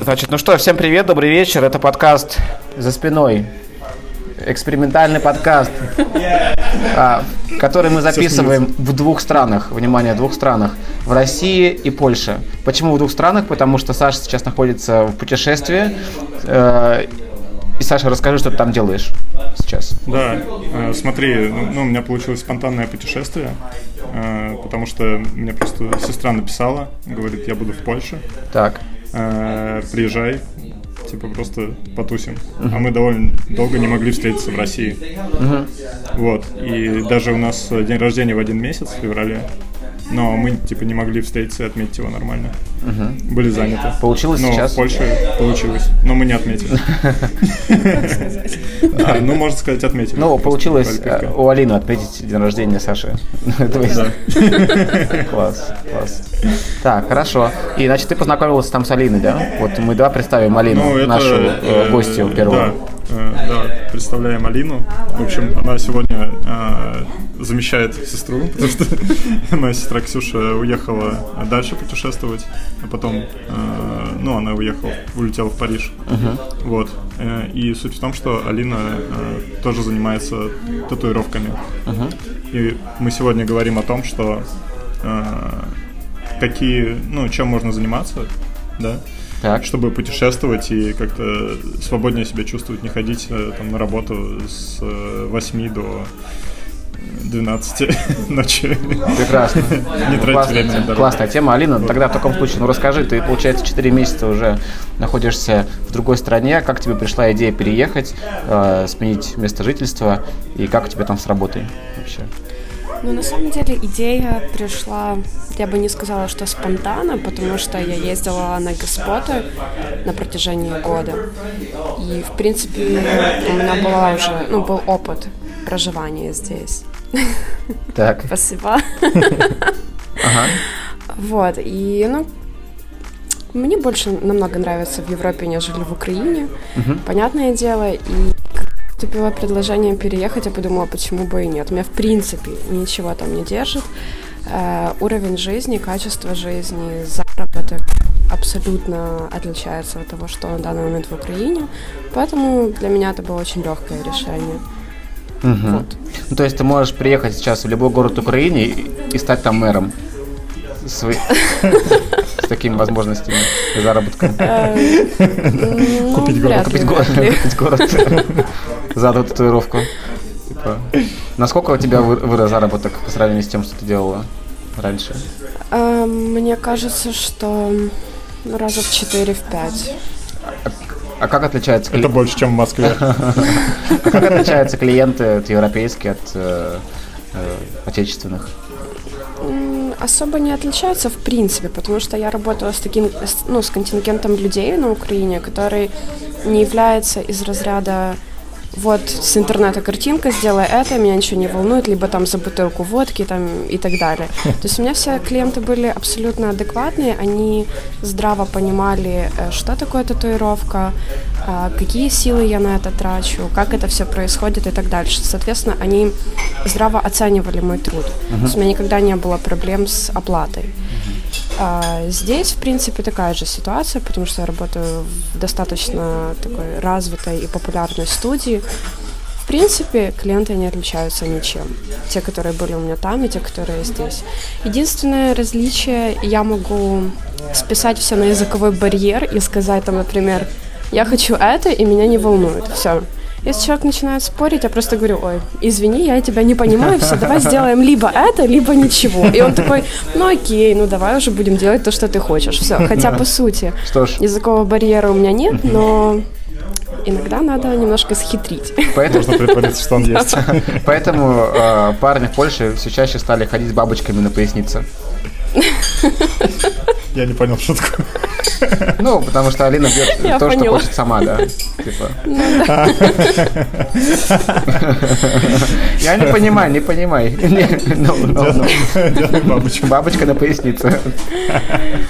Значит, ну что, всем привет, добрый вечер. Это подкаст «За спиной». Экспериментальный подкаст, а, который мы записываем в двух странах. Внимание, в двух странах. В России и Польше. Почему в двух странах? Потому что Саша сейчас находится в путешествии. Э, и, Саша, расскажи, что ты там делаешь сейчас. Да, э, смотри, ну, ну, у меня получилось спонтанное путешествие, э, потому что мне просто сестра написала, говорит, я буду в Польше. Так. Э, приезжай, типа просто потусим. А мы довольно долго не могли встретиться в России. Вот. И даже у нас день рождения в один месяц, в феврале. Но мы типа не могли встретиться и отметить его нормально. Были заняты. Получилось Но сейчас? в Польше получилось. Но мы не отметили. Ну, можно сказать, отметили. Ну, получилось э, у Алины отметить день рождения Саши. Класс, класс. Так, хорошо. И, значит, ты познакомился там с Алиной, да? Вот мы, да, представим Алину, Ну, нашу э, э, гостью первую. Э, да, представляем Алину. В общем, она сегодня э, замещает сестру, потому что моя сестра Ксюша уехала дальше путешествовать, а потом, э, ну, она уехала, улетела в Париж. Вот. Э, И суть в том, что Алина э, тоже занимается татуировками. И мы сегодня говорим о том, что э, какие, ну, чем можно заниматься, да, Так. чтобы путешествовать и как-то свободнее себя чувствовать, не ходить э, там на работу с э, 8 до 12 ночи. Прекрасно. Не тратить время. Классная тема. Алина, тогда в таком случае, ну расскажи, ты, получается, 4 месяца уже находишься в другой стране. Как тебе пришла идея переехать, э, сменить место жительства, и как у тебя там с работой вообще? Ну, на самом деле, идея пришла, я бы не сказала, что спонтанно, потому что я ездила на госпоты на протяжении года. И, в принципе, у меня была уже, ну, был опыт проживания здесь. Так, Спасибо. ага. Вот, и, ну, мне больше намного нравится в Европе, нежели в Украине, понятное дело, и поступило предложение переехать, я подумала, почему бы и нет. Меня, в принципе, ничего там не держит. Э, уровень жизни, качество жизни, заработок абсолютно отличается от того, что на данный момент в Украине, поэтому для меня это было очень легкое решение. Вот. Ну, то есть ты можешь приехать сейчас в любой город Украины и, и стать там мэром. Свои- С такими возможностями заработка. Э, Купить город, Купить город, купить город за одну татуировку. Типа, Насколько у тебя вы- вырос заработок по сравнению с тем, что ты делала раньше? Э, Мне кажется, что раза в 4-5. А как отличаются, кли- Это больше, чем в Москве. а как отличаются клиенты от европейские от э, отечественных? Особо не отличаются в принципе, потому что я работала с таким, ну, с контингентом людей на Украине, который не является из разряда вот с интернета картинка, сделай это, меня ничего не волнует, либо там за бутылку водки там и так далее. То есть у меня все клиенты были абсолютно адекватные, они здраво понимали, э, что такое татуировка, а, какие силы я на это трачу, как это все происходит и так дальше. Соответственно, они здраво оценивали мой труд. То есть у меня никогда не было проблем с оплатой. А, здесь, в принципе, такая же ситуация, потому что я работаю в достаточно такой развитой и популярной студии. В принципе, клиенты не отличаются ничем. Те, которые были у меня там, и те, которые здесь. Единственное различие, я могу списать все на языковой барьер и сказать там, например, я хочу это, и меня не волнует. Все. Если человек начинает спорить, я просто говорю, ой, извини, я тебя не понимаю, все, давай сделаем либо это, либо ничего. И он такой, ну окей, ну давай уже будем делать то, что ты хочешь. Все. Хотя, по сути, Что ж, языкового барьера у меня нет, но иногда надо немножко схитрить. поэтому, Можно притвориться, что он есть. поэтому э, парни в Польше все чаще стали ходить с бабочками на пояснице. Я не понял шутку. Ну, потому что Алина бьет Я то, что поняла. хочет сама, да. Типа. Я не понимаю, не понимай. Не, ну, ну, ну. Бабочку. Бабочка на пояснице.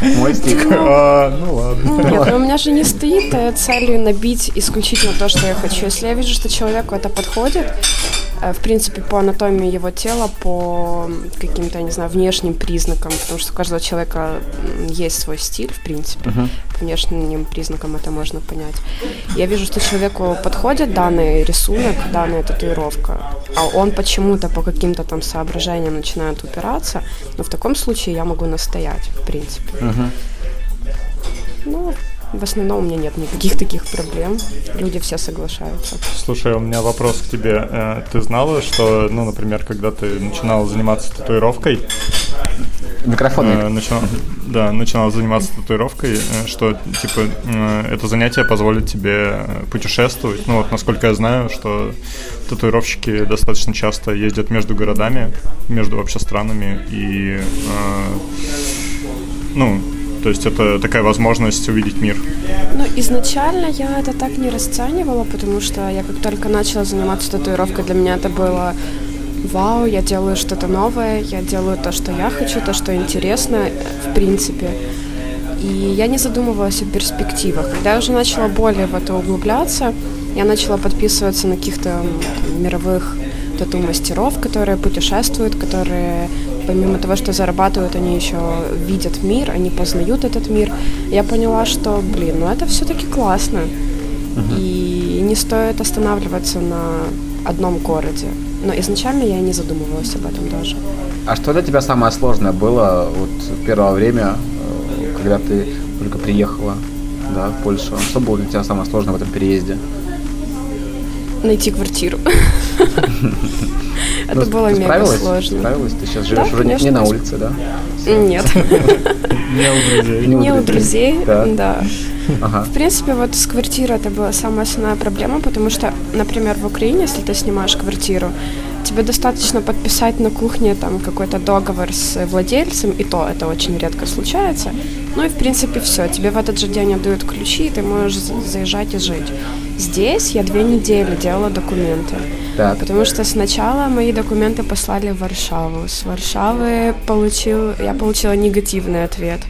Мой стик. А, Ну ладно. Нет, у меня же не стоит э, цели набить исключительно то, что я хочу. Если я вижу, что человеку это подходит, в принципе, по анатомии его тела, по каким-то, не знаю, внешним признакам, потому что у каждого человека есть свой стиль, в принципе. Uh-huh. По внешним признакам это можно понять. Я вижу, что человеку подходит данный рисунок, данная татуировка, а он почему-то по каким-то там соображениям начинает упираться, но в таком случае я могу настоять, в принципе. Uh-huh. Ну, в основном у меня нет никаких таких проблем. Люди все соглашаются. Слушай, у меня вопрос к тебе. Э, ты знала, что, ну, например, когда ты начинала заниматься татуировкой, Микрофон. Э, начинал, да, начинал заниматься татуировкой, э, что типа э, это занятие позволит тебе путешествовать. Ну вот, насколько я знаю, что татуировщики достаточно часто ездят между городами, между вообще странами и э, ну то есть это такая возможность увидеть мир. Ну, изначально я это так не расценивала, потому что я как только начала заниматься татуировкой, для меня это было вау, я делаю что-то новое, я делаю то, что я хочу, то, что интересно, в принципе. И я не задумывалась о перспективах. Когда я уже начала более в это углубляться, я начала подписываться на каких-то мировых тату-мастеров, которые путешествуют, которые помимо того, что зарабатывают, они еще видят мир, они познают этот мир. Я поняла, что, блин, ну это все-таки классно. Uh-huh. И не стоит останавливаться на одном городе. Но изначально я не задумывалась об этом даже. А что для тебя самое сложное было вот первое время, э, когда ты только приехала да, в Польшу? Что было для тебя самое сложное в этом переезде? Найти квартиру. Это ну, было мега сложно. Справилась? Ты сейчас живешь уже не на улице, да? Нет. Не у друзей. Не у друзей, да. Ага. В принципе, вот с квартирой это была самая основная проблема, потому что, например, в Украине, если ты снимаешь квартиру, тебе достаточно подписать на кухне там какой-то договор с владельцем, и то это очень редко случается. Ну и в принципе все, тебе в этот же день отдают ключи, и ты можешь заезжать и жить. Здесь я две недели делала документы. Так. Потому что сначала мои документы послали в Варшаву. С Варшавы получил, я получила негативный ответ.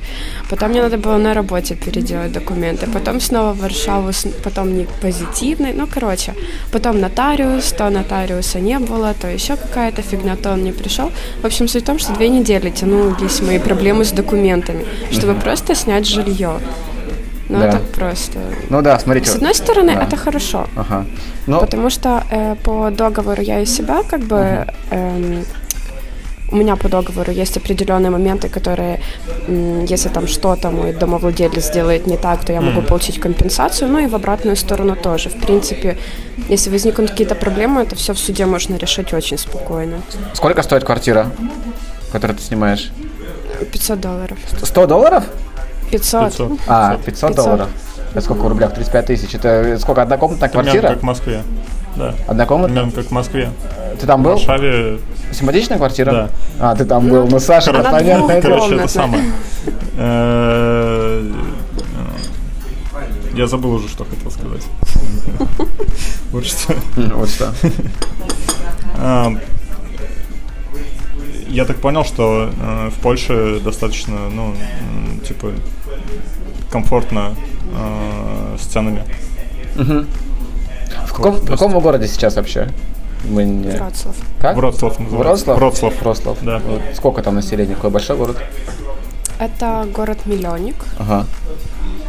Потом мне надо было на работе переделать документы. Потом снова в Варшаву, потом не позитивный. Ну, короче, потом нотариус, то нотариуса не было, то еще какая-то фигня, то он не пришел. В общем, суть в том, что две недели тянулись мои проблемы с документами, чтобы просто снять жилье. Ну, да. это просто... Ну да, смотрите. С одной стороны, да. это хорошо. Ага. Но... Потому что э, по договору я и себя как бы... Ага. Э, у меня по договору есть определенные моменты, которые, если там что-то мой домовладелец сделает не так, то я могу получить компенсацию, ну и в обратную сторону тоже. В принципе, если возникнут какие-то проблемы, это все в суде можно решить очень спокойно. Сколько стоит квартира, которую ты снимаешь? 500 долларов. 100 долларов? 500. 500. А, 500, 500. долларов. Это сколько в рублях? 35 тысяч. Это сколько, однокомнатная квартира? Примерно как в Москве. Да. Однокомнатная? Примерно как в Москве. Ты там был? В Варшаве... Симпатичная квартира? Да. А, ты там был. Ну, Саша, Она понятно. Короче, это самое. Э, я забыл уже, что хотел сказать. Вот что. Вот что. А, я так понял, что э, в Польше достаточно, ну, типа, комфортно э, с ценами. Угу. В каком, в каком городе сейчас вообще? Мы не... Вроцлав. Как? Вроцлав Вроцлав? Вроцлав. Вроцлав. Да. Вот сколько там населения? Какой большой город? Это город-миллионник. Ага.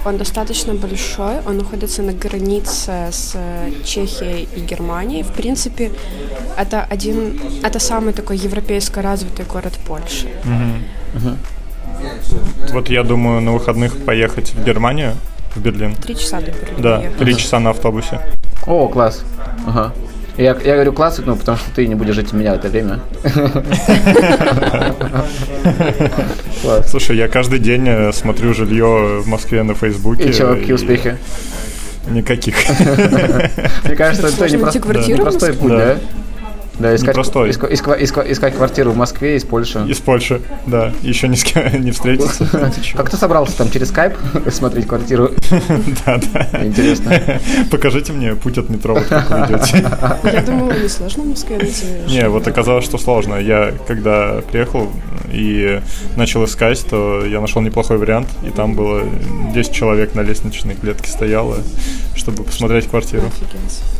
Он достаточно большой, он находится на границе с Чехией и Германией. В принципе, это один, это самый такой европейско развитый город Польши. Угу. Угу. Вот я думаю на выходных поехать в Германию, в Берлин. Три часа до Берлина. Да, три часа на автобусе. О, класс. Ага. Я, я говорю класс, ну, потому что ты не будешь жить у меня в это время. Слушай, я каждый день э, смотрю жилье в Москве на Фейсбуке. И что, какие успехи? Никаких. Мне кажется, это непростой путь, да? Да, искать, Непростой. Иск, иск, иск, искать квартиру в Москве из Польши. Из Польши, да. Еще ни с кем не встретиться. Как ты собрался там через скайп смотреть квартиру? Да, да. Интересно. Покажите мне путь от метро, вот как вы идете. Я думала, не сложно в Москве найти. Не, вот оказалось, что сложно. Я когда приехал и начал искать, то я нашел неплохой вариант, и там было 10 человек на лестничной клетке стояло, чтобы посмотреть квартиру.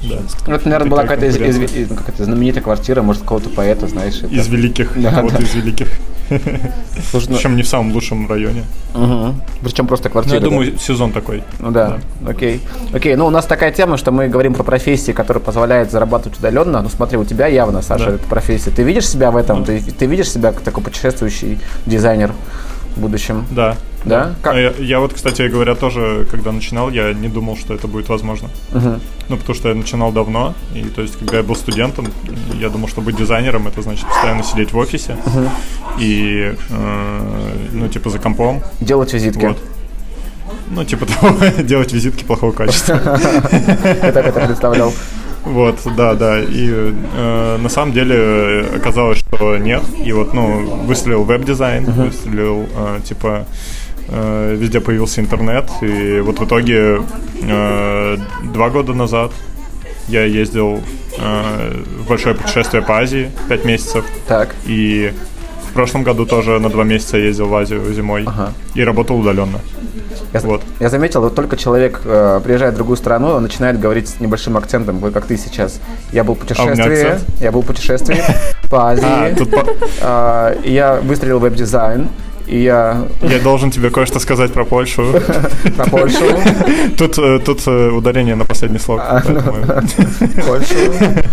Да. Это, наверное, была какая-то из, из, из, как это, знаменитая квартира, может, какого-то поэта, знаешь. Это... Из великих, Да, вот да. из великих. Слушай, ну- Причем не в самом лучшем районе. Мгм. Причем просто Ну, квартира. я да? думаю, сезон такой. Ну да, окей. Окей, ну у нас такая тема, что мы говорим про профессии, которые позволяют зарабатывать удаленно. Ну смотри, у тебя явно, Саша, Да. это профессия. Ты видишь себя в этом? Ты, ты видишь себя как такой путешествующий дизайнер в будущем? Да. Да? Как- А Я, я вот, кстати говоря, тоже, когда начинал, я не думал, что это будет возможно. Мгм. Ну, потому что я начинал давно, и то есть, когда я был студентом, я думал, что быть дизайнером это значит постоянно сидеть в офисе и, э, ну, типа за компом. Делать визитки. Вот. Ну, типа того, делать визитки плохого качества. Я так это представлял. Вот, да, да. И э, на самом деле оказалось, что нет. И вот, ну, выстрелил веб-дизайн, выстрелил, э, типа, э, везде появился интернет. И вот в итоге э, два года назад я ездил э, в большое путешествие по Азии, пять месяцев. Так. И в прошлом году тоже на два месяца ездил в Азию зимой. Ага. И работал удаленно. Я, Вот. я заметил, вот только человек э, приезжает в другую страну, он начинает говорить с небольшим акцентом, как ты сейчас. Я был в А путешествии, акцент? я был в путешествии по Азии, А, тут по- а, и я выстрелил веб-дизайн, и я я должен тебе кое-что сказать про Польшу. про Польшу, Тут, э, тут э, ударение на последний слог. А, ну. Польшу.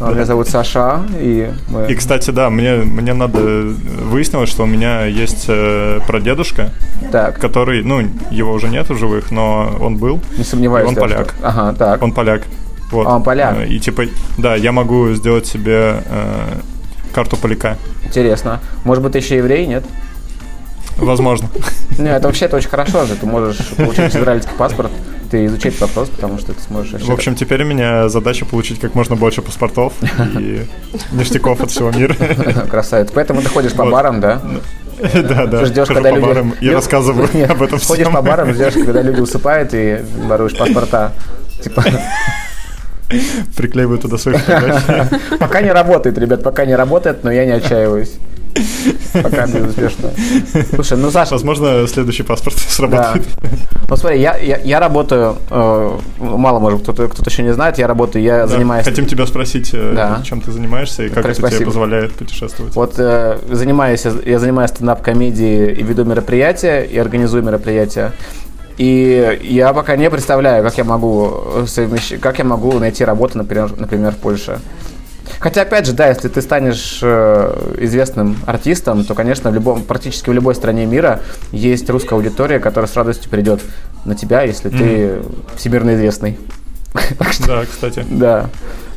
Меня зовут Саша, и мы... И, кстати, да, мне, мне надо... Выяснилось, что у меня есть э, прадедушка, Так, который, ну, его уже нет в живых, но он был. не сомневаюсь. он да, поляк. что- Ага, так. Он поляк. Вот. А, он поляк. Э, И типа, да, я могу сделать себе э, карту поляка. Интересно. Может быть, ты еще еврей, нет? Возможно. Не, это вообще это очень хорошо же. Ты можешь получить израильский паспорт, ты изучить вопрос, потому что ты сможешь. В общем, теперь у меня задача получить как можно больше паспортов и ништяков от всего мира. Красавец. Поэтому ты ходишь по барам, да? Да, да. Ждешь, когда люди... барам и Нет, рассказываю об этом Ходишь всем. по барам, ждешь, когда люди усыпают, и воруешь паспорта. Типа, Приклеиваю туда свои фотографии. пока не работает, ребят, пока не работает, но я не отчаиваюсь. Пока безуспешно. Слушай, ну, Саша, Возможно, следующий паспорт Да. сработает. Ну смотри, я, я, я работаю, э, мало может кто-то кто еще не знает, я работаю, я Да, занимаюсь. Хотим тебя спросить, э, Да. чем ты занимаешься и как Так, это тебе спасибо. позволяет путешествовать. Вот э, занимаюсь, я- я занимаюсь стендап-комедией и веду мероприятия, и организую мероприятия. И я пока не представляю, как я могу совмещ- как я могу найти работу, например, например, в Польше. Хотя, опять же, да, если ты станешь э, известным артистом, то, конечно, в любом, практически в любой стране мира есть русская аудитория, которая с радостью придет на тебя, если ты всемирно известный. Да, кстати. да.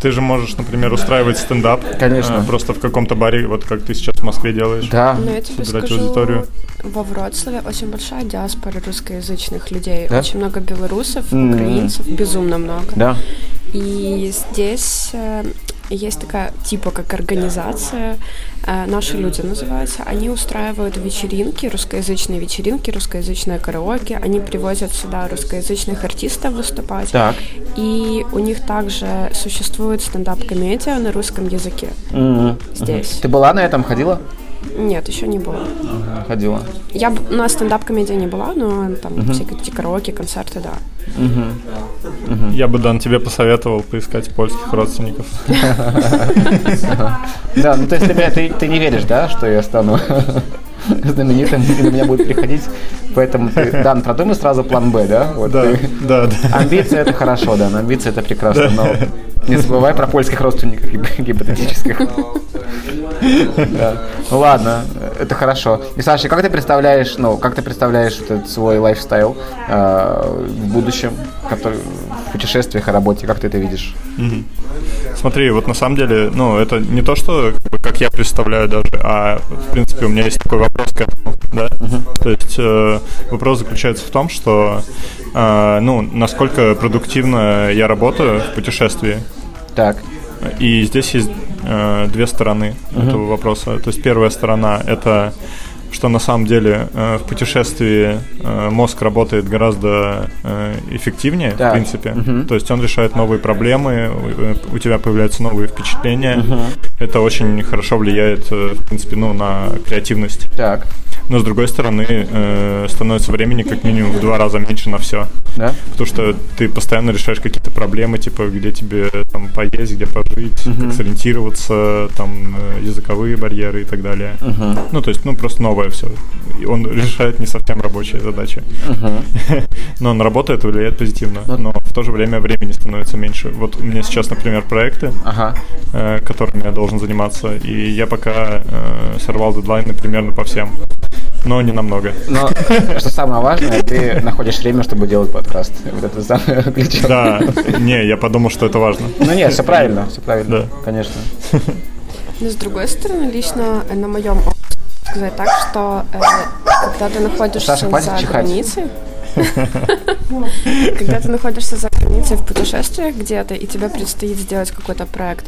Ты же можешь, например, устраивать стендап. Конечно. э, Просто в каком-то баре, вот как ты сейчас в Москве делаешь. Да. Но я тебе собирать скажу, аудиторию. во Вроцлаве очень большая диаспора русскоязычных людей. Да? Очень много белорусов, М. украинцев, безумно много. Да. И здесь э, есть такая типа как организация, э, наши люди называются. Они устраивают вечеринки, русскоязычные вечеринки, русскоязычное караоке. Они привозят сюда русскоязычных артистов выступать. Так. И у них также существует стендап-комедия на русском языке Мгм. здесь. Ты была на этом, ходила? Нет, еще не было. Ходила. Я на стендап-комедии не была, но там всякие эти караоке, концерты, да. Я бы, Дан, тебе посоветовал поискать польских родственников. Да, ну то есть ты, меня- ты, ты не веришь, да, что я стану знаменитым и на меня будут приходить. Поэтому ты, Дан, продумай сразу план Б, да? Вот Да, ты- да, да. Амбиции это хорошо, да, амбиции это прекрасно, но не забывай про польских родственников гип- гипотетических. Ну ладно, это хорошо. И Саша, как ты представляешь, ну, как ты представляешь этот свой лайфстайл э, в будущем, который в путешествиях и работе, как ты это видишь? Смотри, вот на самом деле, ну, это не то, что как, бы, как я представляю даже, а в принципе у меня есть такой вопрос к этому, да. То есть э, вопрос заключается в том, что, э, ну, насколько продуктивно я работаю в путешествии, Так, и здесь есть э, две стороны этого вопроса. То есть первая сторона это что на самом деле э, в путешествии э, мозг работает гораздо э, эффективнее, Так. в принципе. Мгм. То есть он решает новые проблемы, у, у тебя появляются новые впечатления. Это очень хорошо влияет, э, в принципе, ну, на креативность. так. Но с другой стороны э, становится времени как минимум в два раза меньше на все. Да? Потому что ты постоянно решаешь какие-то проблемы, типа где тебе там поесть, где пожить, Мгм. как сориентироваться, там э, языковые барьеры и так далее. Мгм. Ну, то есть, ну, просто новое все. И он решает не совсем рабочие задачи. Мгм. Но на работу это влияет позитивно. Но в то же время времени становится меньше. Вот у меня сейчас, например, проекты, Ага. э, которыми я должен заниматься, и я пока э, сорвал дедлайны примерно по всем. Но не намного. Но что самое важное, ты находишь время, чтобы делать подкаст. Вот это самое ключевое. Да, не, я подумал, что это важно. Ну нет, все правильно, все правильно, Да. конечно. Но с другой стороны, лично на моем опыте сказать так, что э, когда ты находишься Саша, за чихать. границей, когда ты находишься за границей в путешествиях где-то, и тебе предстоит сделать какой-то проект,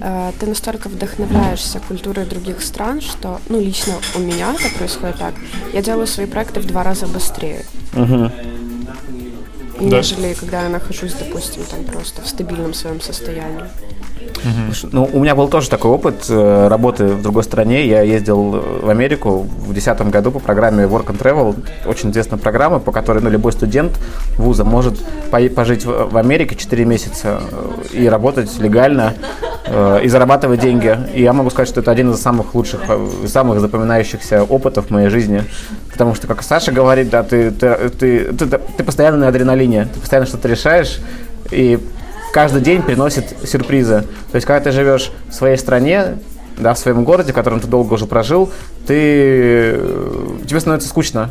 э, ты настолько вдохновляешься культурой других стран, что, ну, лично у меня это происходит так. Я делаю свои проекты в два раза быстрее, нежели когда я нахожусь, допустим, там просто в стабильном своем состоянии. Ну, у меня был тоже такой опыт э, работы в другой стране. Я ездил в Америку в 2010 году по программе Work and Travel. Очень известная программа, по которой ну, любой студент вуза может по- пожить в, Америке 4 месяца э, и работать легально, э, и зарабатывать деньги. И я могу сказать, что это один из самых лучших, самых запоминающихся опытов в моей жизни. Потому что, как Саша говорит, да, ты, ты, ты, ты, ты постоянно на адреналине, ты постоянно что-то решаешь, и каждый день приносит сюрпризы. То есть, когда ты живешь в своей стране, да, в своем городе, в котором ты долго уже прожил, ты э, тебе становится скучно,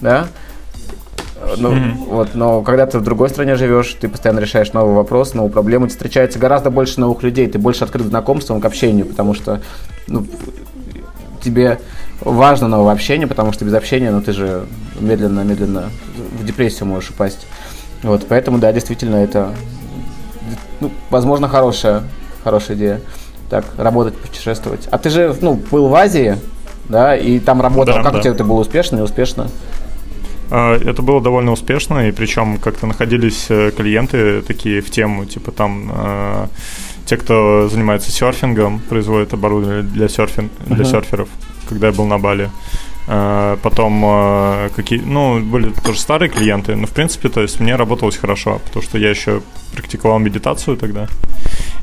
да. Ну, вот, но когда ты в другой стране живешь, ты постоянно решаешь новый вопрос, новую проблему, тебе встречается гораздо больше новых людей, ты больше открыт к знакомствам, к общению, потому что ну, тебе важно новое общение, потому что без общения, ну, ты же медленно-медленно в депрессию можешь упасть. Вот, поэтому, да, действительно, это, ну, возможно, хорошая, хорошая идея. Так, работать, путешествовать. А ты же, ну, был в Азии, да, и там работал. Да, как да. у тебя это было успешно, неуспешно? А, Это было довольно успешно, и причем как-то находились э, клиенты такие в тему, типа там э, те, кто занимается серфингом, производят оборудование для, серфинг, для Мгм. серферов, когда я был на Бали. Э, Потом э, какие, ну, были тоже старые клиенты, но в принципе, то есть мне работалось хорошо, потому что я еще практиковал медитацию тогда.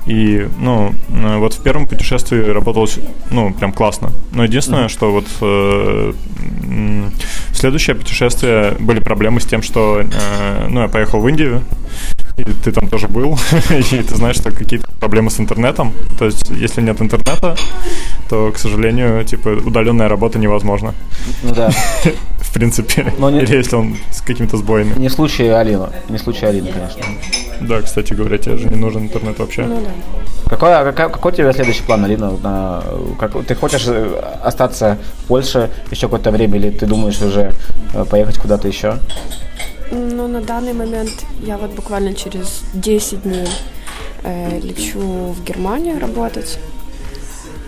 И, ну, э, вот в первом путешествии работалось, ну, прям классно. Но единственное, что вот э, в следующее путешествие были проблемы с тем, что, э, ну, я поехал в Индию, и ты там тоже был, и ты знаешь, что какие-то проблемы с интернетом. То есть, если нет интернета, то, к сожалению, типа, удаленная работа невозможна. Ну да. В принципе. Но не- Или если он с какими-то сбоями. Не случай Алина. Не случай Алины, конечно. Да, кстати говоря, тебе же не нужен интернет вообще. Ну да. Какой, а какой, какой у тебя следующий план, Алина? На, как, ты хочешь э, остаться в Польше еще какое-то время, или ты думаешь уже э, поехать куда-то еще? Ну, на данный момент я вот буквально через 10 дней э, лечу в Германию работать.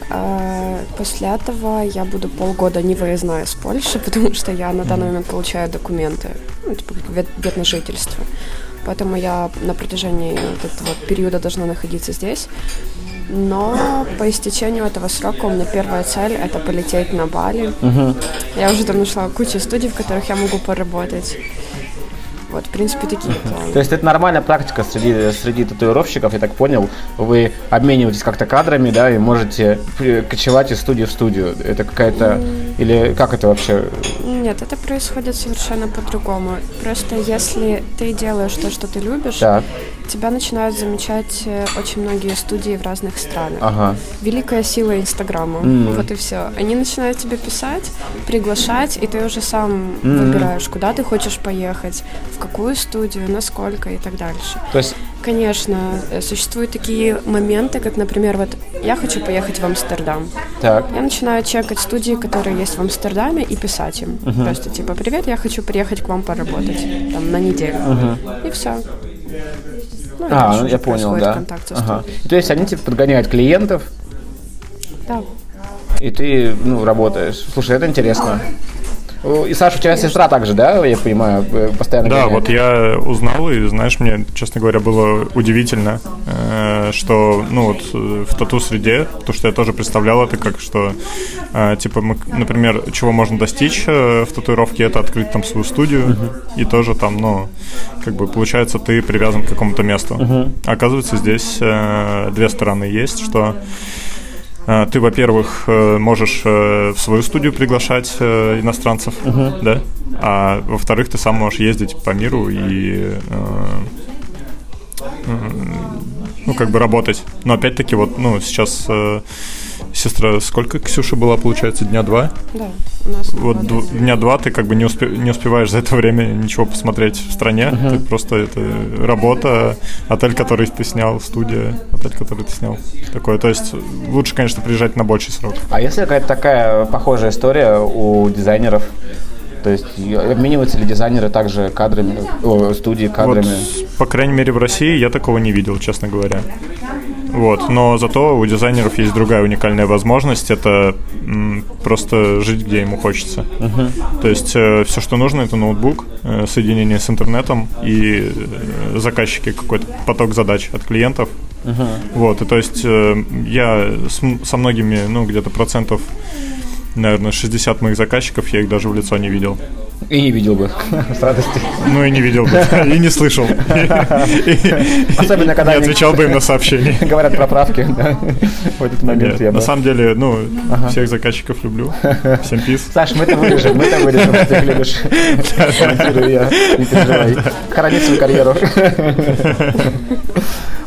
А после этого я буду полгода не выездная из Польши, потому что я на данный момент получаю документы, ну, типа вид, вид на жительство. Поэтому я на протяжении вот этого периода должна находиться здесь. Но по истечению этого срока у меня первая цель – это полететь на Бали. Я уже там нашла кучу студий, в которых я могу поработать. Вот, в принципе, такие планы. То есть это нормальная практика среди, среди татуировщиков, я так понял. Вы обмениваетесь как-то кадрами, да, и можете кочевать из студии в студию. Это какая-то... Или как это вообще? Нет, это происходит совершенно по-другому. Просто если ты делаешь то, что ты любишь, Так, тебя начинают замечать э, очень многие студии в разных странах. ага. Великая сила Инстаграма. Мгм. Вот и все. Они начинают тебе писать, приглашать, и ты уже сам Мгм. выбираешь, куда ты хочешь поехать, в какую студию, насколько и так дальше. То есть, Конечно, э, существуют такие моменты, как, например, вот я хочу поехать в Амстердам. так, Я начинаю чекать студии, которые есть в Амстердаме, и писать им. Просто типа, привет, я хочу приехать к вам поработать там на неделю. И все. Ну, а, я понял, да. Ага. То есть они тебе подгоняют клиентов, Да. и ты, ну, работаешь. Слушай, это интересно. И Саша, у тебя сестра также, да, я понимаю, э, постоянно Да, гоняет? вот я узнал, и, знаешь, мне, честно говоря, было удивительно, э, что, ну, вот э, в тату-среде, потому что я тоже представлял это как, что, э, типа, мы, например, чего можно достичь э, в татуировке, это открыть там свою студию, uh-huh. и тоже там, ну, как бы, получается, ты привязан к какому-то месту. Uh-huh. Оказывается, здесь две стороны есть, что ты, во-первых, можешь в свою студию приглашать иностранцев, uh-huh. да, а во-вторых, ты сам можешь ездить по миру и ну, как бы работать. Но опять-таки, вот, ну, сейчас э, сестра, сколько Ксюша была, получается, дня два? Да, у нас Вот д- дня два ты как бы не, успе- не успеваешь за это время ничего посмотреть в стране. Uh-huh. Ты просто это работа, отель, который ты снял, студия, отель, который ты снял. Такое. То есть лучше, конечно, приезжать на больший срок. А если какая-то такая похожая история у дизайнеров? То есть обмениваются ли дизайнеры также кадрами, о, студии кадрами? Вот, по крайней мере, в России я такого не видел, честно говоря. Вот, но зато у дизайнеров есть другая уникальная возможность, это м, просто жить, где ему хочется. Uh-huh. То есть э, все, что нужно, это ноутбук, э, соединение с интернетом и э, заказчики, какой-то поток задач от клиентов. Uh-huh. Вот, и то есть э, я с, со многими, ну, где-то процентов наверное, 60 моих заказчиков, я их даже в лицо не видел. И не видел бы, с радостью. Ну и не видел бы, и не слышал. Особенно, когда Не отвечал бы им на сообщения. Говорят про правки, в этот момент я На самом деле, ну, всех заказчиков люблю. Всем пис. Саш, мы это вырежем, мы это вырежем, что ты их любишь. Я, не переживай. Храни свою карьеру.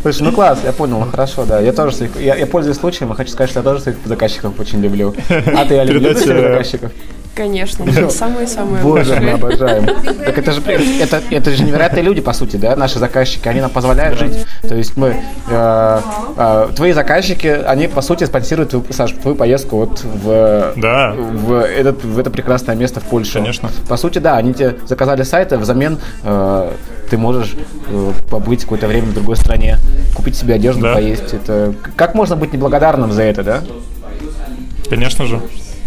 Слушай, ну класс, я понял, хорошо, да. Я тоже своих, я, я пользуюсь случаем и хочу сказать, что я тоже своих заказчиков очень люблю. А ты, Олег, любишь своих заказчиков? Конечно, самые-самые Боже, мы обожаем. Так это же, это, это же невероятные люди, по сути, да, наши заказчики, они нам позволяют жить. То есть мы, э, э, твои заказчики, они, по сути, спонсируют, твою, Саш, твою поездку вот в, да. в, этот, в это прекрасное место в Польшу. Конечно. По сути, да, они тебе заказали сайт, а взамен э, ты можешь э, побыть какое-то время в другой стране, купить себе одежду, да. поесть. Это как можно быть неблагодарным за это, да? Конечно же.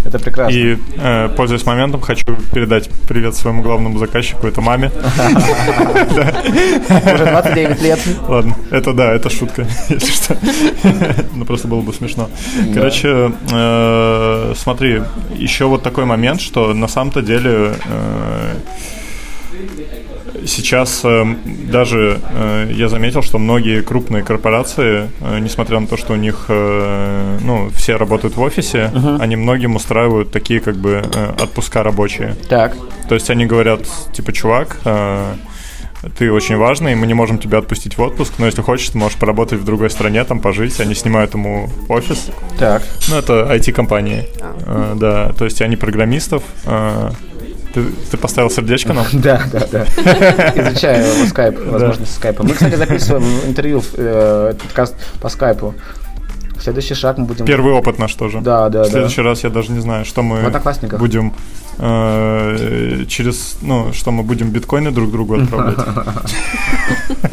Это прекрасно. И, э, пользуясь моментом, хочу передать привет своему главному заказчику, это маме. Уже 29 лет. Ладно, это да, это шутка, если что. Ну, просто было бы смешно. Короче, э, смотри, еще вот такой момент, что на самом-то деле э, сейчас э, даже э, я заметил, что многие крупные корпорации, э, несмотря на то, что у них ну, все работают в офисе, uh-huh. они многим устраивают такие как бы отпуска рабочие. Так. То есть они говорят, типа, чувак, ты очень важный, мы не можем тебя отпустить в отпуск, но если хочешь, ты можешь поработать в другой стране, там пожить. Они снимают ему офис. Так. Ну, это IT-компании. А. Да, то есть они программистов ты, ты поставил сердечко нам? Да, да, да. Изучаю скайп, возможность скайпа. Мы, кстати, записываем интервью, э, подкаст по скайпу. Следующий шаг мы будем... Первый опыт наш тоже. Да, да, В следующий да. раз я даже не знаю, что мы будем э, через... Ну, что мы будем биткоины друг другу отправлять.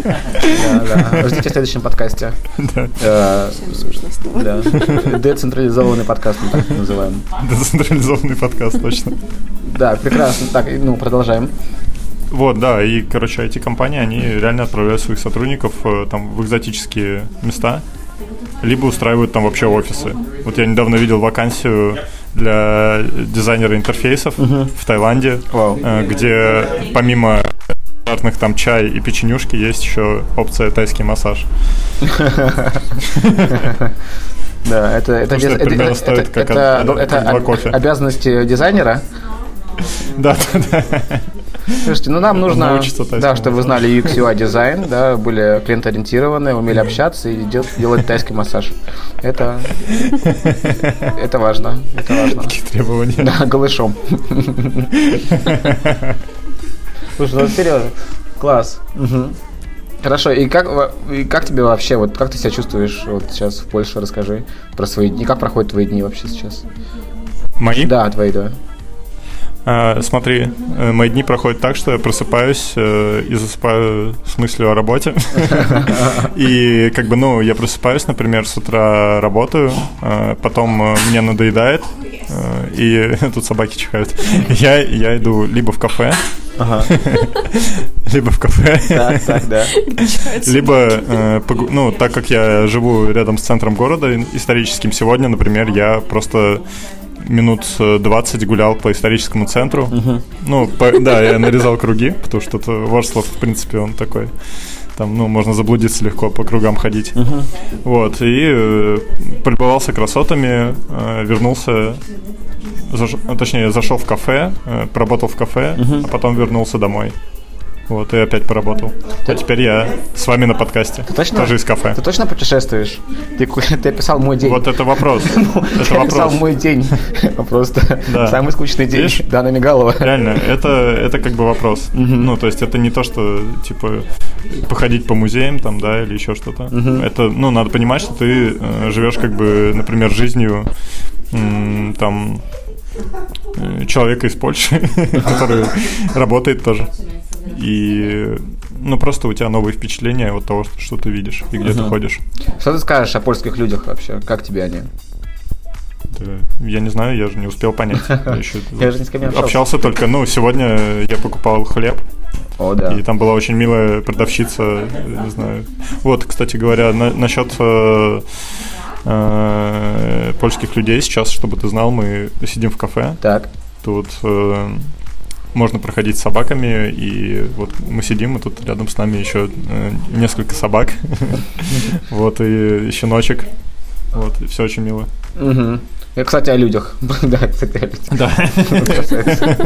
Да, да. Ждите в следующем подкасте. Да. Э, да. Децентрализованный подкаст мы так называем. Децентрализованный подкаст, точно. Да, прекрасно. Так, ну, продолжаем. Вот, да, и, короче, эти компании, они реально отправляют своих сотрудников э, там в экзотические места, либо устраивают там вообще офисы. Вот я недавно видел вакансию для дизайнера интерфейсов uh-huh. в Таиланде, wow. где помимо стандартных там чай и печенюшки есть еще опция тайский массаж. Да, это это это обязанности дизайнера. Да, да, да. Слушайте, ну нам нужно, да, чтобы вы знали UX UI дизайн, да, были клиент-ориентированы, умели общаться и дел, делать тайский массаж. Это, это важно, это важно. Какие требования? Да, голышом. Слушай, ну серьезно, класс. Угу. Хорошо, и как, и как тебе вообще, вот как ты себя чувствуешь вот сейчас в Польше, расскажи про свои дни, как проходят твои дни вообще сейчас? Мои? Да, твои, да. А, смотри, э, мои дни проходят так, что я просыпаюсь э, и засыпаю с мыслью о работе. И как бы, ну, я просыпаюсь, например, с утра работаю, э, потом мне надоедает, и тут собаки чихают. Я, я иду либо в кафе, Либо в кафе. Так, так, да. Либо, э, погу- ну, так как я живу рядом с центром города историческим, сегодня, например, я просто минут э, 20 гулял по историческому центру. Ну, по- да, я нарезал круги, потому что это Ворслов, в принципе, он такой. Там, ну, можно заблудиться легко, по кругам ходить. Вот, и э, полюбовался красотами, э, вернулся, заш- точнее, зашел в кафе, э, поработал в кафе, а потом вернулся домой. Вот, и опять поработал. А теперь я с вами на подкасте. точно? Тоже из кафе. Ты точно путешествуешь? Ты, ты описал мой день. Вот это вопрос. Это Ты описал мой день. Просто самый скучный день. Дана Мигалова. Реально, это, как бы вопрос. Ну, то есть это не то, что, типа, походить по музеям там, да, или еще что-то. Это, ну, надо понимать, что ты э, живешь, как бы, например, жизнью там э, человека из Польши, который работает тоже. И, ну, просто у тебя новые впечатления от того, что, ты видишь и где ты ходишь. Что ты скажешь о польских людях вообще? Как тебе они? Да, я не знаю, я же не успел понять. Я, еще Я же ни с кем не общался. общался только, ну, сегодня я покупал хлеб, О, да. И там была очень милая продавщица, не знаю. Вот, кстати говоря, на- насчет э, э, польских людей сейчас, чтобы ты знал, мы сидим в кафе. Так. Тут э, можно проходить с собаками, и вот мы сидим, и тут рядом с нами еще э, несколько собак. Вот, и щеночек. Вот, и все очень мило. И, кстати, о людях. Да, кстати, о людях. Да.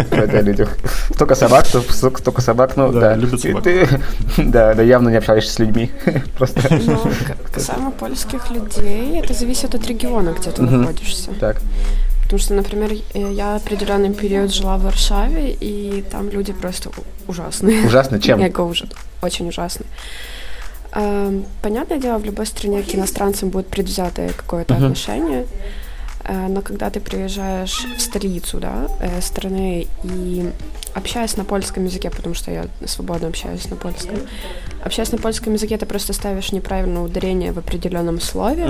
Кстати, о людях. Столько собак, столько столько собак, ну Да, да. любят собак. Ты, да, да, явно не общаешься с людьми. Просто Ну, касаемо польских людей, это зависит от региона, где ты находишься. так. Потому что, например, э, я определенный период жила в Варшаве, и там люди просто ужасные. Ужасно, чем? Говорю, ужас, очень ужасные. Эм, Понятное дело, в любой стране к иностранцам будет предвзятое какое-то отношение, Э, но когда ты приезжаешь в столицу, да, э, страны и общаясь на польском языке, потому что я свободно общаюсь на польском, общаясь на польском языке, ты просто ставишь неправильное ударение в определенном слове,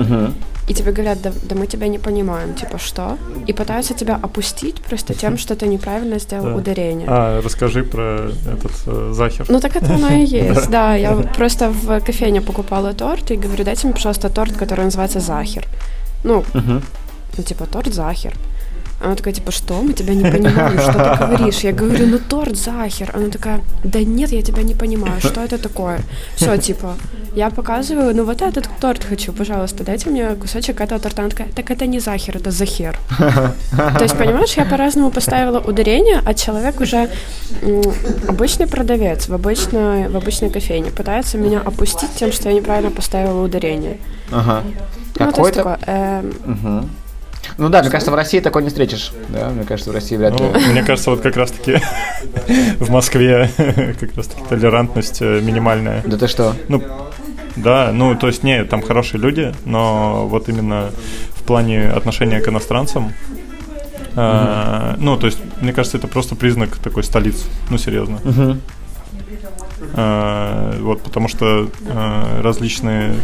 и тебе говорят, да, да мы тебя не понимаем, типа что? И пытаются тебя опустить просто тем, что ты неправильно сделал Да. ударение. А, расскажи про этот э, захер. Ну так это оно и есть, да. Я просто в кофейне покупала торт и говорю, дайте мне, пожалуйста, торт, который называется Захер. Ну, ну типа торт Захер. Она такая, типа, что? Мы тебя не понимаем, что ты говоришь? Я говорю, ну торт Захер. Она такая, да нет, я тебя не понимаю, что это такое? Все, типа, я показываю, ну вот этот торт хочу, пожалуйста, дайте мне кусочек этого торта. Она такая, так это не Захер, это Захер. То есть, понимаешь, я по-разному поставила ударение, а человек уже обычный продавец в обычной, в обычной кофейне пытается меня опустить тем, что я неправильно поставила ударение. Ага. Ну, то есть такое, эм. Ну да, мне кажется, в России такой не встретишь. Да, мне кажется, в России вряд Ну, ли. мне кажется, вот как раз-таки в Москве как раз-таки толерантность э, минимальная. Да ты что? Ну, да, ну, то есть, не, там хорошие люди, но вот именно в плане отношения к иностранцам, э, ну, то есть, мне кажется, это просто признак такой столицы, ну, серьезно. Э, вот, потому что э, различные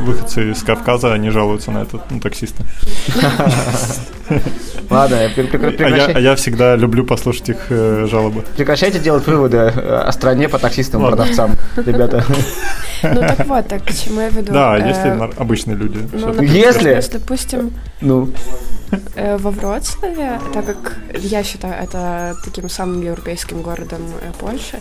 выходцы из Кавказа, они жалуются на это, ну, таксисты. Ладно, А я, а я всегда люблю послушать их э, жалобы. прекращайте делать выводы э, о стране по таксистам продавцам, ребята. ну так вот, так к чему я веду? Да, Э, если обычные люди. ну, Если- допустим, Ну, Э, Во Вроцлаве, так как я считаю это таким самым европейским городом э, Польши, э,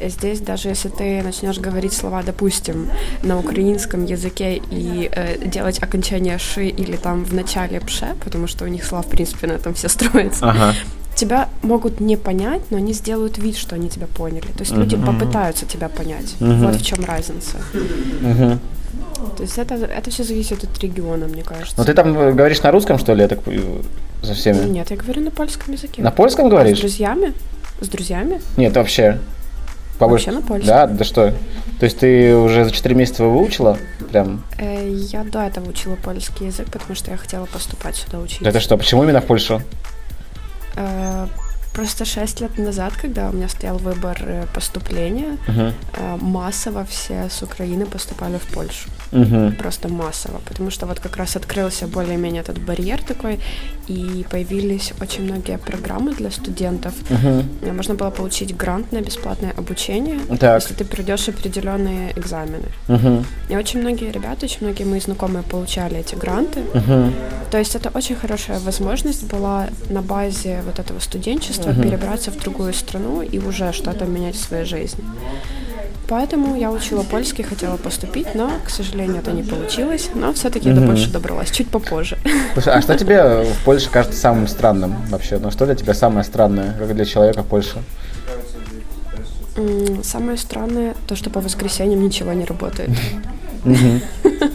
здесь даже если ты начнешь говорить слова, допустим, на украинском языке и э, делать окончание ши или там в начале пше, потому что у них слова в принципе на этом все строится, ага. тебя могут не понять, но они сделают вид, что они тебя поняли. То есть люди попытаются тебя понять. Вот в чем разница. Мгм. То есть это, это все зависит от региона, мне кажется. Ну ты там э, говоришь на русском, что ли, я так со всеми? Нет, я говорю на польском языке. На польском А с говоришь? друзьями? С друзьями? Нет, вообще. Вообще на польском. Да, да что? То есть ты уже за 4 месяца его выучила? Прям. Э, Я до этого учила польский язык, потому что я хотела поступать сюда учиться. Это что, почему именно в Польшу? Э, Просто шесть лет назад, когда у меня стоял выбор э, поступления, э, массово все с Украины поступали в Польшу. угу. просто массово, потому что вот как раз открылся более-менее этот барьер такой, и появились очень многие программы для студентов. Угу. Можно было получить грант на бесплатное обучение, так. если ты пройдешь определенные экзамены. Угу. И очень многие ребята, очень многие мои знакомые получали эти гранты. Угу. То есть это очень хорошая возможность была на базе вот этого студенчества угу. перебраться в другую страну и уже что-то менять в своей жизни. Поэтому я учила польский, хотела поступить, но, к сожалению, это не получилось. Но все-таки mm-hmm. до Польши добралась чуть попозже. Слушай, а что тебе в Польше кажется самым странным вообще? Ну, что для тебя самое странное, как для человека в Польше? Самое странное то, что по воскресеньям ничего не работает.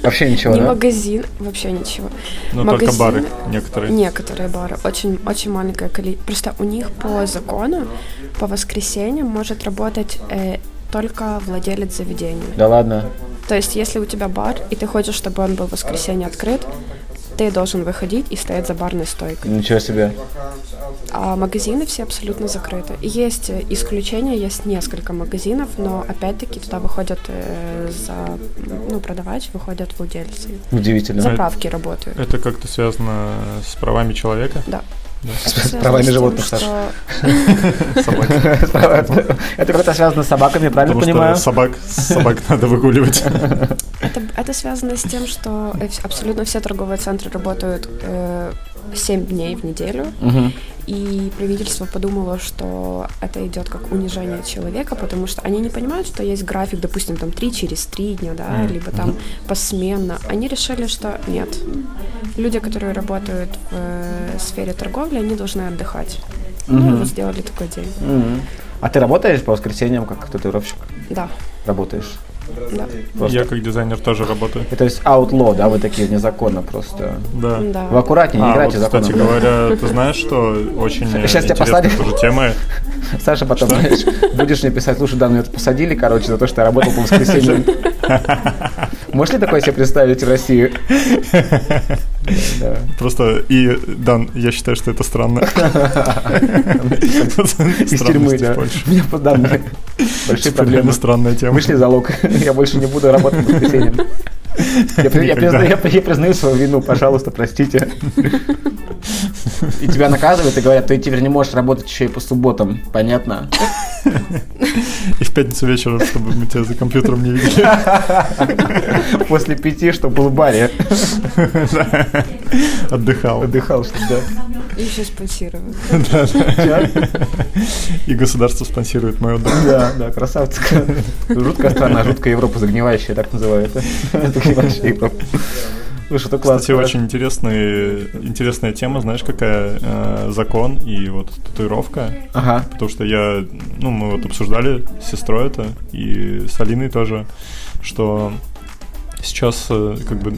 Вообще ничего, Не магазин, вообще ничего. Ну, только бары некоторые. Некоторые бары. Очень, очень маленькое количество. Просто у них по закону по воскресеньям может работать э, только владелец заведения. Да ладно? То есть, если у тебя бар, и ты хочешь, чтобы он был в воскресенье открыт, ты должен выходить и стоять за барной стойкой. Ничего себе. А магазины все абсолютно закрыты. Есть исключения, есть несколько магазинов, но опять-таки туда выходят э, за, ну, продавать, выходят владельцы. Удивительно. Заправки работают. Это как-то связано с правами человека? Да. С правами животных, Саша. Собаки. Это как-то связано с собаками, правильно понимаю? собак, собак надо выгуливать. Это связано с тем, что абсолютно все торговые центры работают 7 э, дней в неделю, и правительство подумало, что это идет как унижение человека, потому что они не понимают, что есть график, допустим, там 3 через 3 дня, да, либо там посменно. Они решили, что нет. Люди, которые работают в э, сфере торговли, они должны отдыхать. Mm-hmm. Ну, вот сделали такой день. Mm-hmm. А ты работаешь по воскресеньям как татуировщик? Да. Работаешь? Да. Просто. Я как дизайнер тоже работаю. И, то есть outlaw, да, вы такие незаконно просто. Да. да. Вы аккуратнее, не а, играйте вот, законно. Кстати говоря, ты знаешь, что очень Сейчас тебя посадят. тоже тема. Саша потом, что? знаешь, будешь мне писать, слушай, да, меня посадили, короче, за то, что я работал по воскресеньям. Можешь ли такое себе представить в России? Просто, и, Дан, я считаю, что это странно. Из тюрьмы, да. Меня по данным. Большие проблемы. странная тема. Вышли залог. Я больше не буду работать в воскресенье. Я, я, признаю, я, я признаю свою вину, пожалуйста, простите. И тебя наказывают и говорят, ты теперь не можешь работать еще и по субботам, понятно? И в пятницу вечером, чтобы мы тебя за компьютером не видели. После пяти, чтобы был в баре. Отдыхал. Отдыхал, что да. И еще спонсируют. И государство спонсирует мой отдых. Да, да, красавцы. Жуткая страна, жуткая Европа загнивающая, так называют. Загнивающая Европа. Слушай, это классно. Кстати, очень интересный, интересная тема, знаешь, какая? Э, закон и вот татуировка. Ага. Потому что я, ну, мы вот обсуждали с сестрой это, и с Алиной тоже, что сейчас э, как бы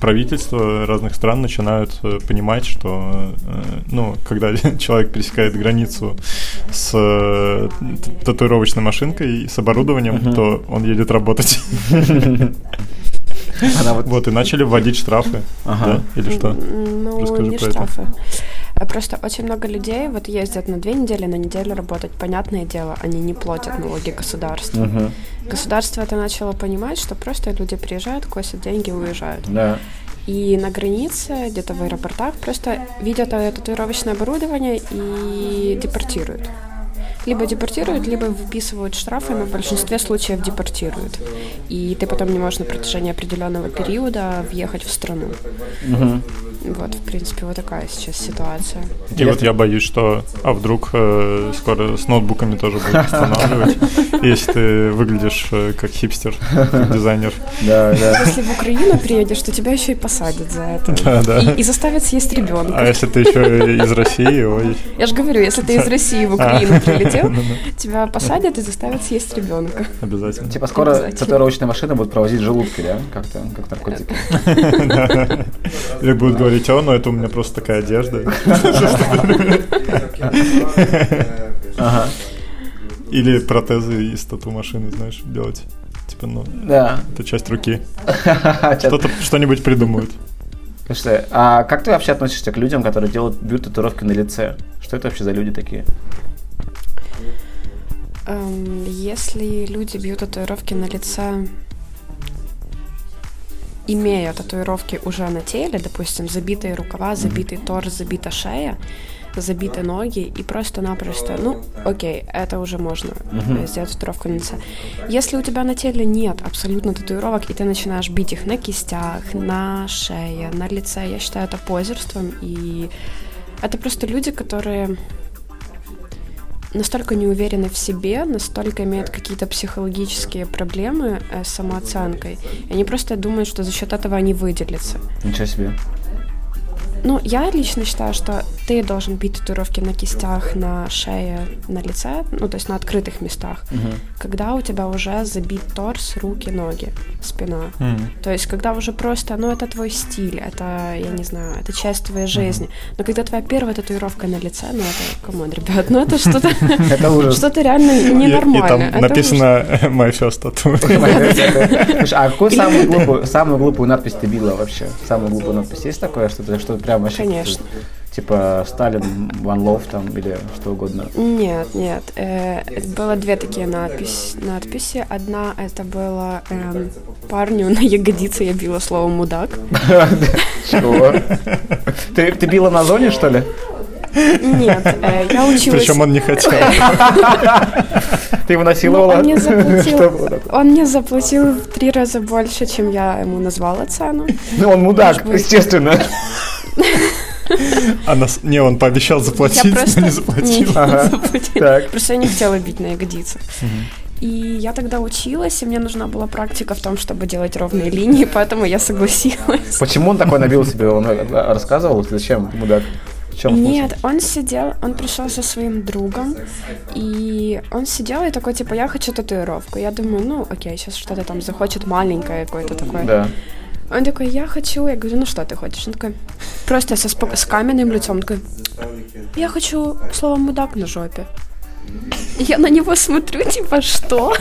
правительства разных стран начинают э, понимать, что э, ну, когда человек пересекает границу с татуировочной машинкой, с оборудованием, uh-huh. то он едет работать. Она вот... вот, и начали вводить штрафы. Ага. Да? Или что? Ну, Расскажи не штрафы. Это. А просто очень много людей вот ездят на две недели, на неделю работать. Понятное дело, они не платят налоги государству. Угу. Государство это начало понимать, что просто люди приезжают, косят деньги, уезжают. Да. И на границе, где-то в аэропортах, просто видят татуировочное оборудование и депортируют либо депортируют, либо выписывают штрафы, но в большинстве случаев депортируют. И ты потом не можешь на протяжении определенного периода въехать в страну. Угу. Вот, в принципе, вот такая сейчас ситуация. И вот я боюсь, что, а вдруг э, скоро с ноутбуками тоже будут останавливать, если ты выглядишь э, как хипстер, как дизайнер. Да, да. Если в Украину приедешь, то тебя еще и посадят за это. Да, да. И, и заставят съесть ребенка. А если ты еще из России, ой. Я же говорю, если ты из России в Украину а. прилетел, тебя посадят и заставят съесть ребенка. Обязательно. Типа скоро татуировочная машина будет провозить желудки, да? Как-то, как наркотики. Или будут говорить, говорить, о, но это у меня просто такая одежда. Или протезы из тату-машины, знаешь, делать. Типа, ну, да. это часть руки. Что-то, что-нибудь придумают. Слушай, а как ты вообще относишься к людям, которые делают бьют татуировки на лице? Что это вообще за люди такие? Эм, если люди бьют татуировки на лице, имея татуировки уже на теле, допустим, забитые рукава, забитый торс, забита шея, забиты ноги и просто-напросто, ну, окей, это уже можно uh-huh. сделать татуировку на лице. Если у тебя на теле нет абсолютно татуировок, и ты начинаешь бить их на кистях, на шее, на лице, я считаю это позерством, и это просто люди, которые настолько не уверены в себе, настолько имеют какие-то психологические проблемы э, с самооценкой. И они просто думают, что за счет этого они выделятся. Ничего себе. Ну, я лично считаю, что ты должен бить татуировки на кистях, на шее, на лице, ну, то есть на открытых местах, угу. когда у тебя уже забит торс, руки, ноги, спина. Угу. То есть когда уже просто, ну, это твой стиль, это, я не знаю, это часть твоей жизни. Угу. Но когда твоя первая татуировка на лице, ну, это, come on, ребят, ну, это что-то, что-то реально ненормально. И там написано «My first tattoo». А какую самую глупую надпись ты била вообще? Самую глупую надпись есть такое, что-то, что прям вообще... Конечно. Типа Сталин, One Love там или что угодно? Нет, нет. Э, было две такие надпись, надписи. Одна это было э, парню на ягодице я била слово мудак. Чего? Ты, ты била на зоне, что ли? Нет, э, я училась... Причем он не хотел. Ты его насиловала? Ну, он, мне заплатил, он мне заплатил в три раза больше, чем я ему назвала цену. Ну, он мудак, естественно. А нас... Не, он пообещал заплатить, я просто... но не заплатил. Не, ага. Так. Просто я не хотела бить на ягодицах. И я тогда училась, и мне нужна была практика в том, чтобы делать ровные линии, поэтому я согласилась. Почему он такой набил себе? Он э, рассказывал, зачем мудак? чем Нет, он сидел, он пришел со своим другом, и он сидел и такой, типа, я хочу татуировку. Я думаю, ну, окей, сейчас что-то там захочет маленькое какое-то такое. Да. Он такой, я хочу, я говорю, ну что ты хочешь? Он такой, просто со спок- с каменным лицом, он такой, я хочу слово мудак на жопе. Я на него смотрю, типа, что?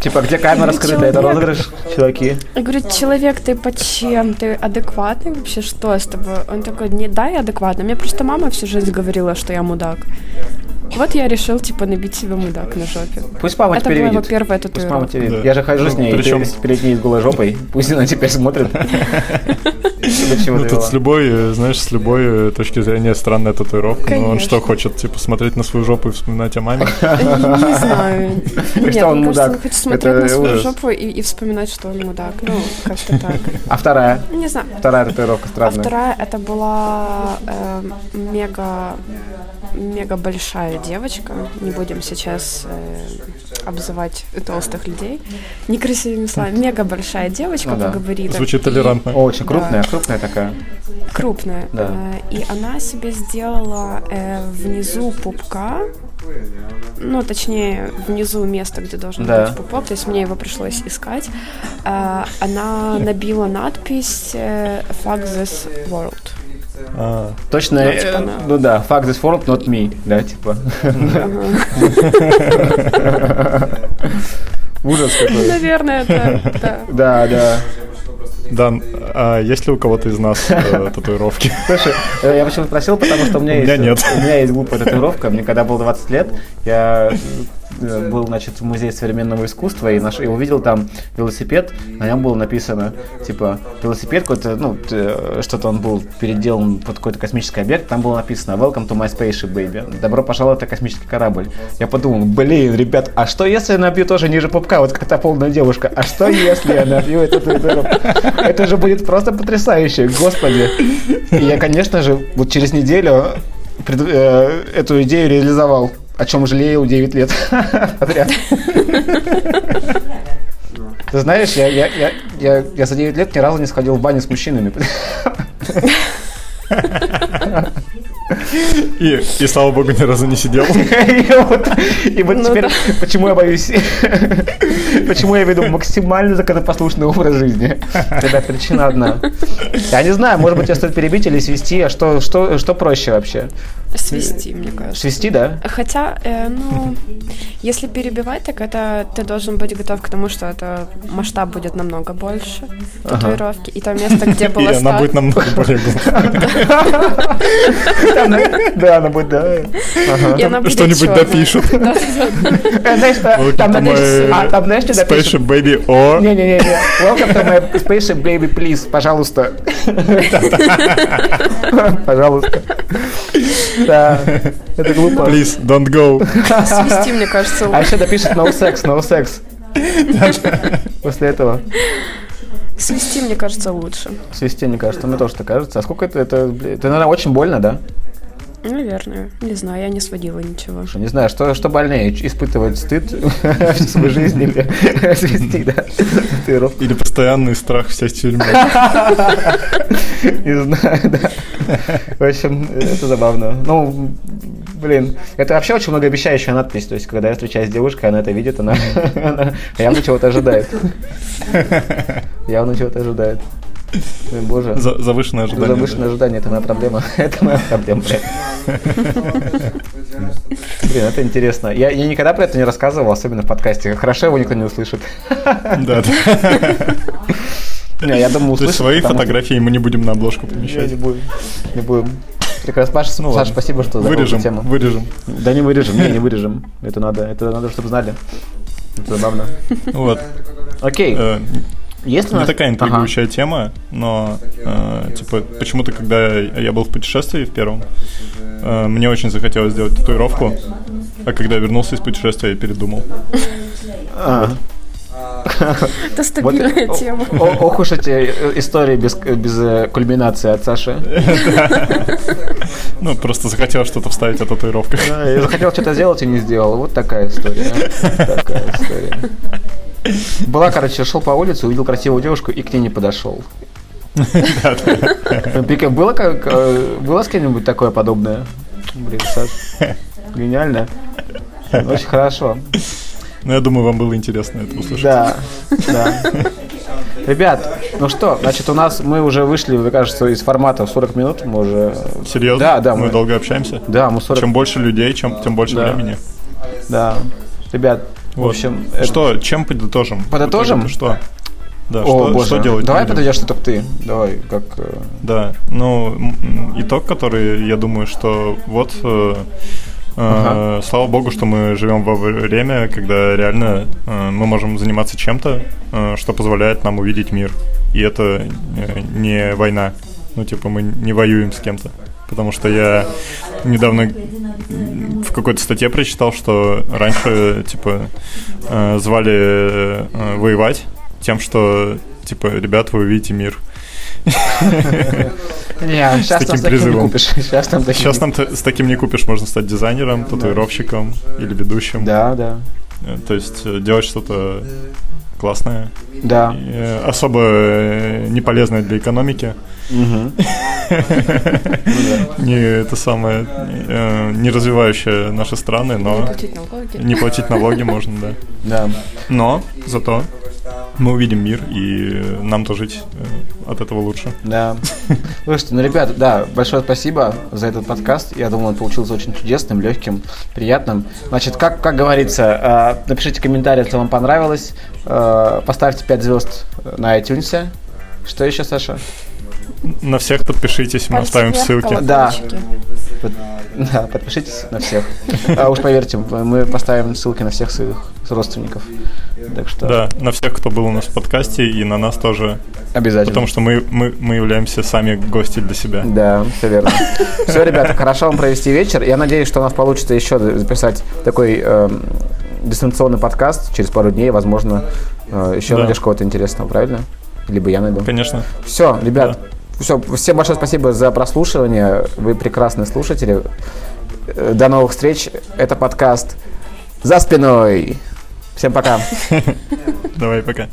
Типа, где камера скрыта, это розыгрыш, чуваки? Я говорю, человек, ты по чем? Ты адекватный вообще? Что с тобой? Он такой, не, да, я адекватный. Мне просто мама всю жизнь говорила, что я мудак. Вот я решил, типа, набить себе мудак на жопе. Пусть мама Это теперь была видит. его первая татуировка. Пусть мама теперь видит. Я же хожу с ней, Причем... перед ней с голой жопой. Пусть она теперь смотрит. Ну, тут с любой, знаешь, с любой точки зрения странная татуировка. Но он что, хочет, типа, смотреть на свою жопу и вспоминать о маме? Не знаю. Нет, он мудак. Он хочет смотреть на свою жопу и вспоминать, что он мудак. Ну, как-то так. А вторая? Не знаю. Вторая татуировка странная. А вторая, это была мега мега большая девочка. Не будем сейчас э, обзывать толстых людей некрасивыми словами. Мега большая девочка, ну, да. говорит. Звучит толерантно. очень крупная, да. крупная такая. Крупная. Да. Э, и она себе сделала э, внизу пупка ну, точнее, внизу место, где должен да. быть пупок, то есть мне его пришлось искать. Э, она набила надпись э, «Fuck this world». А. Точно, ну, типа, э, ну да, fuck this world, not me, да, типа. Ужас какой. Наверное, это, да. Да, да. Дан, а есть ли у кого-то из нас э, татуировки? Слушай, э, я почему спросил, потому что у меня, у меня есть, нет. У меня есть глупая татуировка. Мне когда было 20 лет, я Э, был, значит, в музее современного искусства и, наш, и увидел там велосипед, на нем было написано, типа, велосипед какой-то, ну, что-то он был переделан под какой-то космический объект, там было написано «Welcome to my spaceship, baby». Добро пожаловать на космический корабль. Я подумал, блин, ребят, а что если я набью тоже ниже пупка, вот как та полная девушка? А что если я набью эту? Это же будет просто потрясающе, господи. И я, конечно же, вот через неделю э, эту идею реализовал о чем жалею 9 лет подряд. Ты знаешь, я, я, я, я, я за 9 лет ни разу не сходил в баню с мужчинами. И, и слава богу, ни разу не сидел. И вот, и вот ну, теперь, да. почему я боюсь, почему я веду максимально законопослушный образ жизни. Ребят, причина одна. Я не знаю, может быть, я стоит перебить или свести, а что, что, что проще вообще? Свести, мне кажется. Свести, да? Хотя, э, ну, если перебивать, так это ты должен быть готов к тому, что это масштаб будет намного больше татуировки. И то место, где И было она ста- будет намного более глубокой. Да, она будет, да. Ага. и она Что-нибудь допишут. Э, Знаешь, э, там, знаешь, а, там, знаешь, что допишут? Spaceship Baby O. Не-не-не, welcome to my spaceship baby, please, пожалуйста. Пожалуйста. Да, это глупо. Please, don't go. Свести, мне кажется, А еще допишет no sex, no sex. После этого. Свести, мне кажется, лучше. Свести, мне кажется, мне тоже так кажется. А сколько это? Это, бля, это, наверное, очень больно, да? Наверное. Не знаю, я не сводила ничего. Не знаю, что, что больнее, испытывать стыд всю свою жизнь или свести, да? Или постоянный страх в сесть в тюрьму. Не знаю, да. В общем, это забавно. Ну, блин, это вообще очень многообещающая надпись. То есть, когда я встречаюсь с девушкой, она это видит, она, она явно чего-то ожидает. Явно чего-то ожидает. Ой, Боже. За- Завышенное ожидание. Завышенное ожидание, это моя проблема. Это моя проблема, блядь. Блин, это интересно. Я, я никогда про это не рассказывал, особенно в подкасте. Хорошо его никто не услышит. Да, да. Не, я думаю, То есть услышит. свои фотографии мы не будем на обложку помещать. не будем. Не будем. Прекрасно. Паша, Ну Саша, спасибо, что Вырежем, тему. вырежем. Да не вырежем, не, не вырежем. Это надо, это надо, чтобы знали. Это забавно. Вот. Окей. Э, Есть у Не нас... такая Ага. интригующая тема, но э, типа почему-то, когда я был в путешествии в первом, э, мне очень захотелось сделать татуировку, а когда я вернулся из путешествия, я передумал. А. Это стабильная тема. Ох уж эти э, истории без, без э, кульминации от Саши. Ну, просто захотел что-то вставить о татуировках. Захотел что-то сделать и не сделал. Вот такая история. а. Такая история. Была, короче, шел по улице, увидел красивую девушку и к ней не подошел. Было, как, э, было с кем-нибудь такое подобное? Блин, Саш, гениально. Очень хорошо. Но я думаю, вам было интересно это услышать. Да, да. Ребят, ну что, значит, у нас мы уже вышли, мне кажется, из формата в 40 минут. Мы уже... Серьезно? Да, да, Мы мы- долго общаемся? Да, мы 40... Чем больше людей, чем, тем больше Да. времени. Да. Ребят, в общем... это- Что, чем подытожим? Подытожим? Что? Да, О, что, боже. что делать? Давай подойдешь только ты. Давай, как... э, Да, ну, итог, который, я думаю, что вот, э, э, Ага. слава богу, что мы живем во время, когда реально э, мы можем заниматься чем-то, э, что позволяет нам увидеть мир. И это э, не война. Ну, типа, мы не воюем с кем-то. Потому что я недавно в какой-то статье прочитал, что раньше, типа, э, звали э, воевать тем, что, типа, ребят, вы увидите мир. Не, сейчас таким там таким не купишь. Сейчас там Сейчас с таким не купишь, можно стать дизайнером, татуировщиком или ведущим. Да, да. Э, То есть э, делать что-то классное, Да. и, э, особо э, не полезное для экономики. Мгм. Не это самое, э, не развивающее наши страны, но не платить налоги можно, да. Да. Но зато мы увидим мир, и нам-то жить э, от этого лучше. Да. Слушайте, ну, ребят, да, большое спасибо за этот подкаст. Я думаю, он получился очень чудесным, легким, приятным. Значит, как, как говорится, э, напишите комментарий, если вам понравилось. Э, Поставьте 5 звезд на iTunes. Что еще, Саша? На всех подпишитесь, мы оставим ссылки. Да. Под- Да, подпишитесь на всех. А уж поверьте, мы поставим ссылки на всех своих родственников. Так что Да, на всех, кто был у нас в подкасте, и на нас тоже обязательно. Потому что мы, мы, мы являемся сами гости для себя. Да, все верно. Все, ребята, хорошо вам провести вечер. Я надеюсь, что у нас получится еще записать такой эм, дистанционный подкаст через пару дней. Возможно, э, еще найдешь кого-то интересного, правильно? Либо я найду. Конечно. Все, ребят, все, всем большое спасибо за прослушивание. Вы прекрасные слушатели. Э, До новых встреч. Это подкаст «За спиной». Всем пока. Давай, пока.